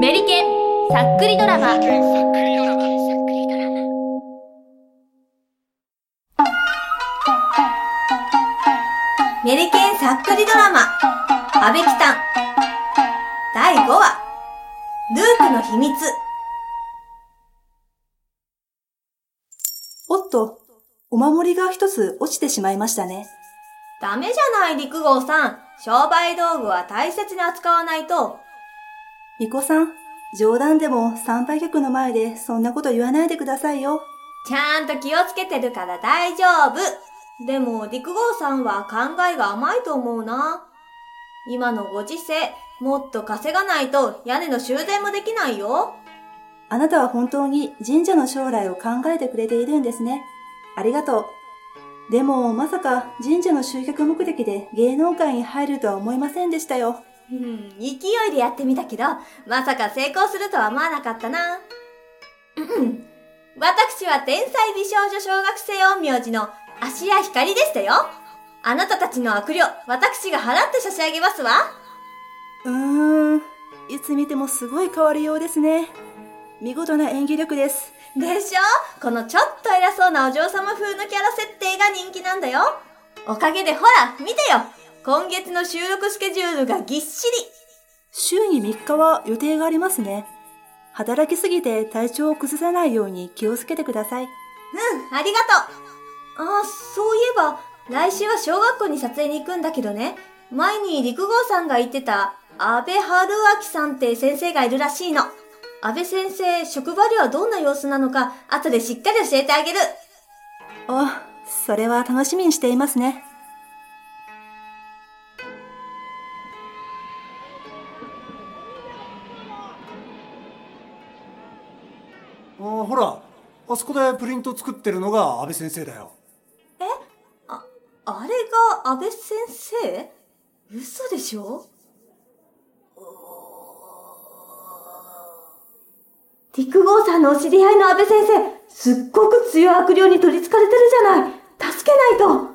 メリケンさっくりドラマメリケンさっくりドラマ、阿部キタン。第5話、ループの秘密。おっと、お守りが一つ落ちてしまいましたね。ダメじゃない、陸号さん。商売道具は大切に扱わないと。巫女さん、冗談でも参拝客の前でそんなこと言わないでくださいよ。ちゃんと気をつけてるから大丈夫。でも、陸号さんは考えが甘いと思うな。今のご時世、もっと稼がないと屋根の修繕もできないよ。あなたは本当に神社の将来を考えてくれているんですね。ありがとう。でも、まさか神社の集客目的で芸能界に入るとは思いませんでしたよ。うん、勢いでやってみたけど、まさか成功するとは思わなかったな。うん私は天才美少女小学生陰陽師の芦屋光でしたよ。あなたたちの悪霊、私が払って差し上げますわ。うーん、いつ見てもすごい変わりようですね。見事な演技力です。でしょ？このちょっと偉そうなお嬢様風のキャラ設定が人気なんだよ。おかげでほら、見てよ今月の収録スケジュールがぎっしり週に3日は予定がありますね。働きすぎて体調を崩さないように気をつけてください。うん、ありがとう。あ、そういえば、来週は小学校に撮影に行くんだけどね、前に陸号さんが言ってた、安倍春明さんって先生がいるらしいの。安倍先生、職場ではどんな様子なのか、後でしっかり教えてあげる。あ、それは楽しみにしていますね。あほらあそこでプリント作ってるのが安倍先生だよ。あれが安倍先生？嘘でしょ？陸号さんのお知り合いの安倍先生、すっごく強い悪霊に取り憑かれてるじゃない。助けないと。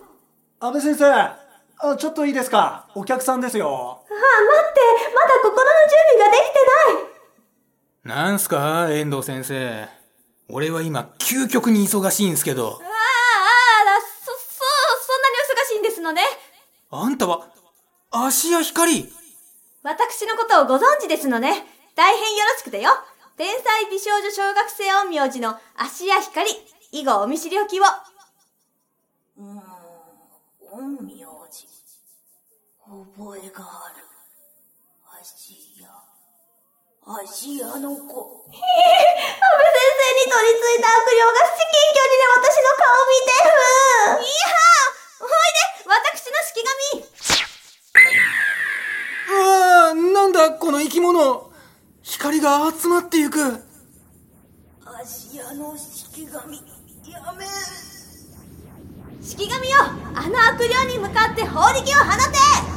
あ、安倍先生あちょっといいですか？お客さんですよ。待って、まだ心の準備ができてない。なんすか遠藤先生。俺は今、究極に忙しいんすけど。ああ、ああ、そ、そう、そんなにお忙しいんですのね。あんたは、芦屋光私のことをご存知ですのね。大変よろしくてよ。天才美少女小学生陰陽師の芦屋光。以後お見知りおきを。うーん、陰陽師。覚えがある。芦屋。芦屋の子。安倍先生に取り付いた悪霊が至近距離で私の顔を見てる。いやーおいで私の式紙うわあ、なんだこの生き物。光が集まってゆく。芦屋の式紙。やめ。式紙よあの悪霊に向かって放力を放て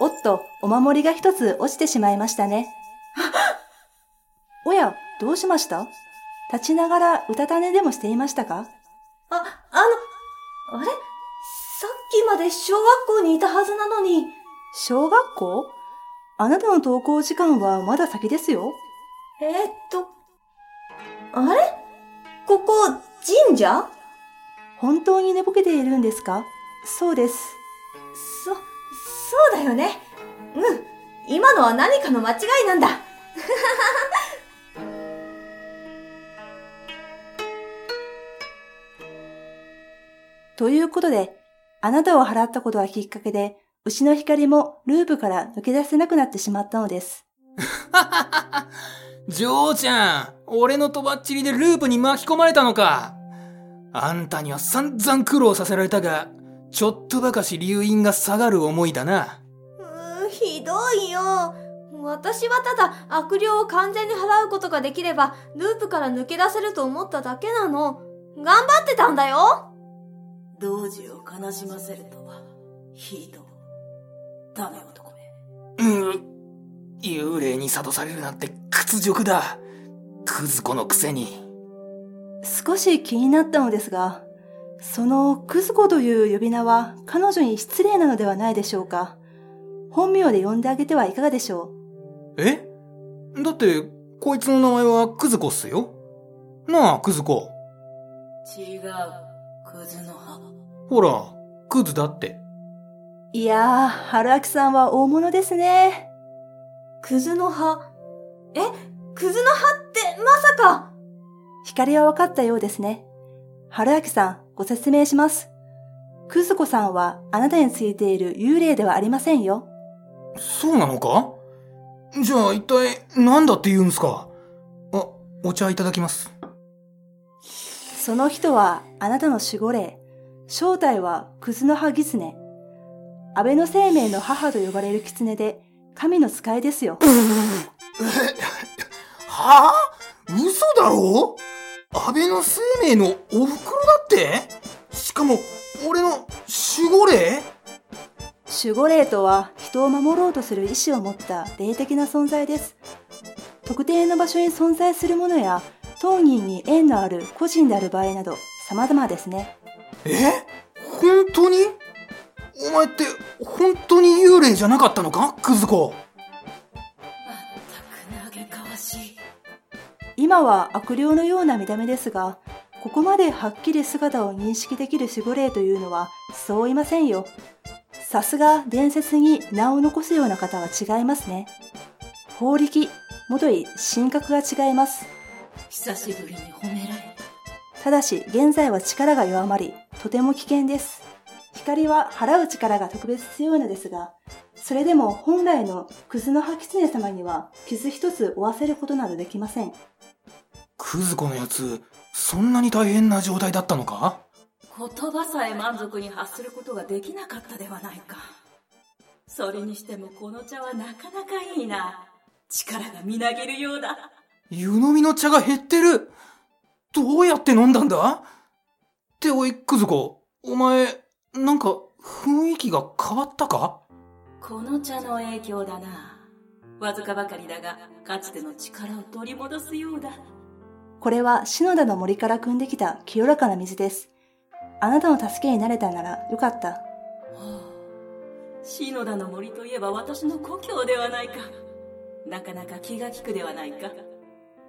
おっと、お守りが一つ落ちてしまいましたね。おや、どうしました？立ちながらうたた寝でもしていましたか？あ、あの、あれ？さっきまで小学校にいたはずなのに。小学校？あなたの登校時間はまだ先ですよ。えーっと、あれ？ここ、神社？本当に寝ぼけているんですか？そうです。そ、そうだよね。うん。今のは何かの間違いなんだ。ということで、あなたを払ったことがきっかけで、牛の光もループから抜け出せなくなってしまったのです。ジョーちゃん、俺のとばっちりでループに巻き込まれたのか。あんたには散々苦労させられたが、ちょっとばかし留飲が下がる思いだな。うーん、ひどいよ。私はただ悪霊を完全に払うことができれば、ループから抜け出せると思っただけなの。頑張ってたんだよ。同時を悲しませるとは、ひどい。ダメ男め。うん。幽霊に諭されるなんて屈辱だ。クズ子のくせに。少し気になったのですが、そのクズ子という呼び名は彼女に失礼なのではないでしょうか。本名で呼んであげてはいかがでしょえ？だって、こいつの名前はクズ子っすよ。なあ、クズ子。違う。クズの葉。ほら、クズだって。ういやー、春明さんは大物ですね。クズの葉？え、クズの葉ってまさか。光は分かったようですね。春明さん、ご説明します。クズ子さんはあなたについている幽霊ではありませんよ。そうなのか？じゃあ一体何だって言うんすか？あ、お茶いただきます。その人はあなたの守護霊。正体はクズの葉狐。安倍の生命の母と呼ばれる狐で、神の使いですよ。はあ？嘘だろ？安倍の生命のお袋だって？しかも、俺の守護霊？守護霊とは人を守ろうとする意志を持った霊的な存在です。特定の場所に存在するものや、当人に縁のある個人である場合など様々ですね。え？本当に？お前って本当に幽霊じゃなかったのか？クズ子。まったく嘆かわしい。今は悪霊のような見た目ですが、ここまではっきり姿を認識できる守護霊というのはそういませんよ。さすが伝説に名を残すような方は違いますね。法力、もとい神格が違います。久しぶりに褒められただし現在は力が弱まり、とても危険です。光は払う力が特別強いのですが、それでも本来のクズの葉狐様には傷一つ負わせることなどできません。クズ子のやつ、そんなに大変な状態だったのか？た。言葉さえ満足に発することができなかったではないか。それにしてもこの茶はなかなかいいな。力がみなぎるようだ。湯飲みの茶が減ってるどうやって飲んだんだ？っておい、クズ子、お前、なんか雰囲気が変わったか？この茶の影響だな。わずかばかりだが、かつての力を取り戻すようだ。これは篠田の森から汲んできた清らかな水です。あなたの助けになれたならよかった。はあ、篠田の森といえば私の故郷ではないか。なかなか気が利くではないか。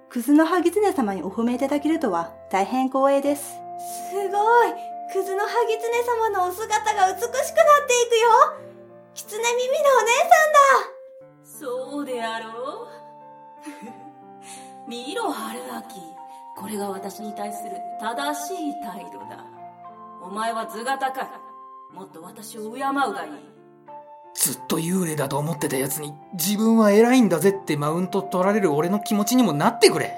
クズの葉狐様にお褒めいただけるとは大変光栄です。すごい。クズのハギツネ様のお姿が美これが私に対する正しい態度だ。お前は図が高い。もっと私を敬うがいい。ずっと幽霊だと思ってた奴に自分は偉いんだぜってマウント取られる俺の気持ちにもなってくれ。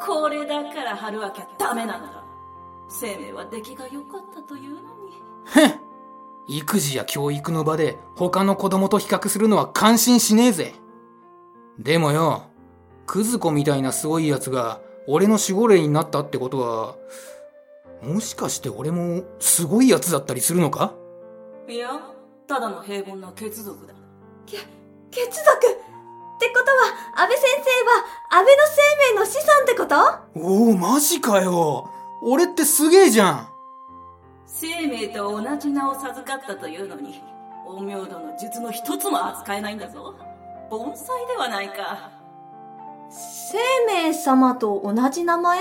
これだから春秋はダメなのだ。生命は出来が良かったというのに。へん育児や教育の場で他の子供と比較するのは感心しねえぜ。でもよ、クズ子みたいなすごい奴が俺の守護霊になったってことは、もしかして俺もすごい奴だったりするのか？いや、ただの平凡な血族だ。血族？ってことは、安倍先生は安倍の生命の子孫ってこと？おお、マジかよ。俺ってすげえじゃん。生命と同じ名を授かったというのに、陰陽道の術の一つも扱えないんだぞ。盆栽ではないか。生命様と同じ名前？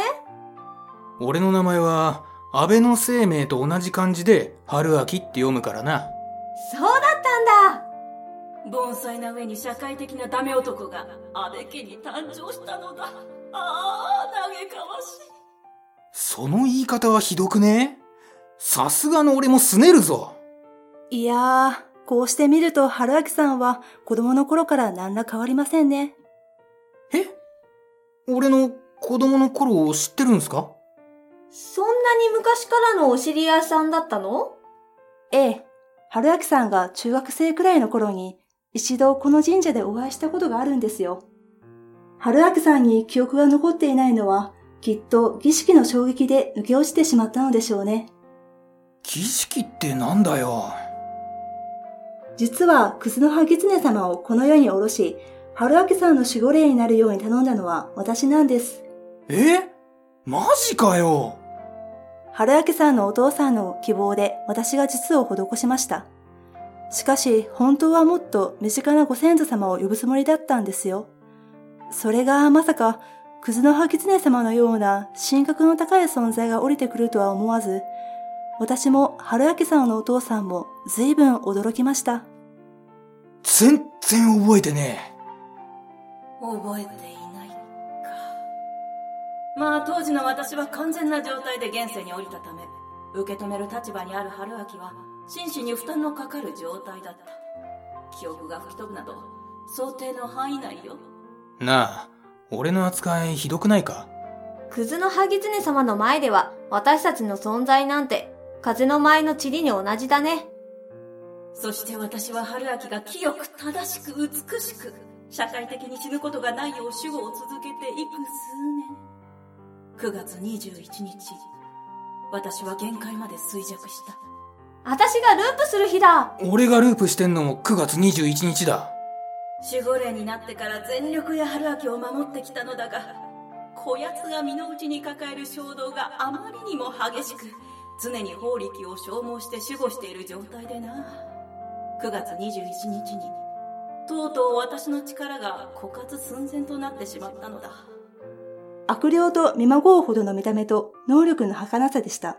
俺の名前は、安倍の生命と同じ漢字で、春秋って読むからな。そうだったんだ。盆栽な上に社会的なダメ男が安倍家に誕生したのだ。ああ、嘆かわしい。その言い方はひどくね？さすがの俺もすねるぞ。いやー、こうして見ると春明さんは子供の頃から何ら変わりませんね。え？俺の子供の頃を知ってるんすか？そんなに昔からのお知り合いさんだったの？ええ、春明さんが中学生くらいの頃に一度この神社でお会いしたことがあるんですよ。春明さんに記憶が残っていないのは、きっと儀式の衝撃で抜け落ちてしまったのでしょうね。儀式ってなんだよ。実は、クズの葉狐様をこの世に下ろし、春明さんの守護霊になるように頼んだのは私なんです。え？マジかよ。春明さんのお父さんの希望で私が術を施しました。しかし、本当はもっと身近なご先祖様を呼ぶつもりだったんですよ。それがまさか、クズのハキツネ様のような神格の高い存在が降りてくるとは思わず、私も春明さんのお父さんも随分驚きました。全然覚えてね覚えていないか。まあ当時の私は完全な状態で現世に降りたため、受け止める立場にある春明は、真摯に負担のかかる状態だった。記憶が吹き飛ぶなど、想定の範囲内よ。え。なあ、俺の扱いひどくないか？クズのハギツネ様の前では、私たちの存在なんて、風の舞の塵に同じだね。そして私は春明が清く正しく美しく、社会的に死ぬことがないよう守護を続けていく数年。9月21日、私は限界まで衰弱した。私がループする日だ俺がループしてんのも9月21日だ。守護霊になってから全力で春明を守ってきたのだが、こやつが身の内に抱える衝動があまりにも激しく、常に法力を消耗して守護している状態でな。9月21日に、とうとう私の力が枯渇寸前となってしまったのだ。悪霊と見まごうほどの見た目と能力の儚さでした。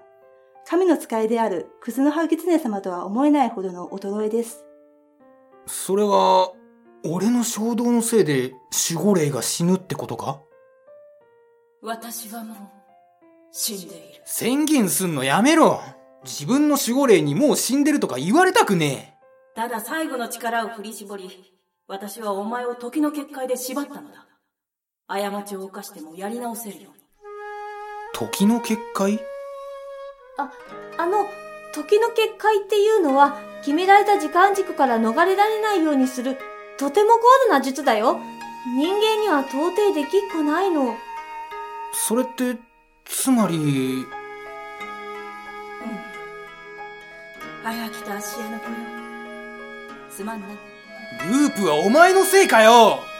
神の使いであるクズのハギツネ様とは思えないほどの衰えです。それは、俺の衝動のせいで守護霊が死ぬってことか？私はもう、死んでいる。宣言すんのやめろ自分の守護霊にもう死んでるとか言われたくねただ最後の力を振り絞り、私はお前を時の結界で縛ったのだ。過ちを犯してもやり直せるように。え。時の結界？あ、あの、時の結界っていうのは、決められた時間軸から逃れられないようにする、とても高度な術だよ。人間には到底できっこないの。それって、つまり、早来た芦屋の子よ。すまんな。ループはお前のせいかよ。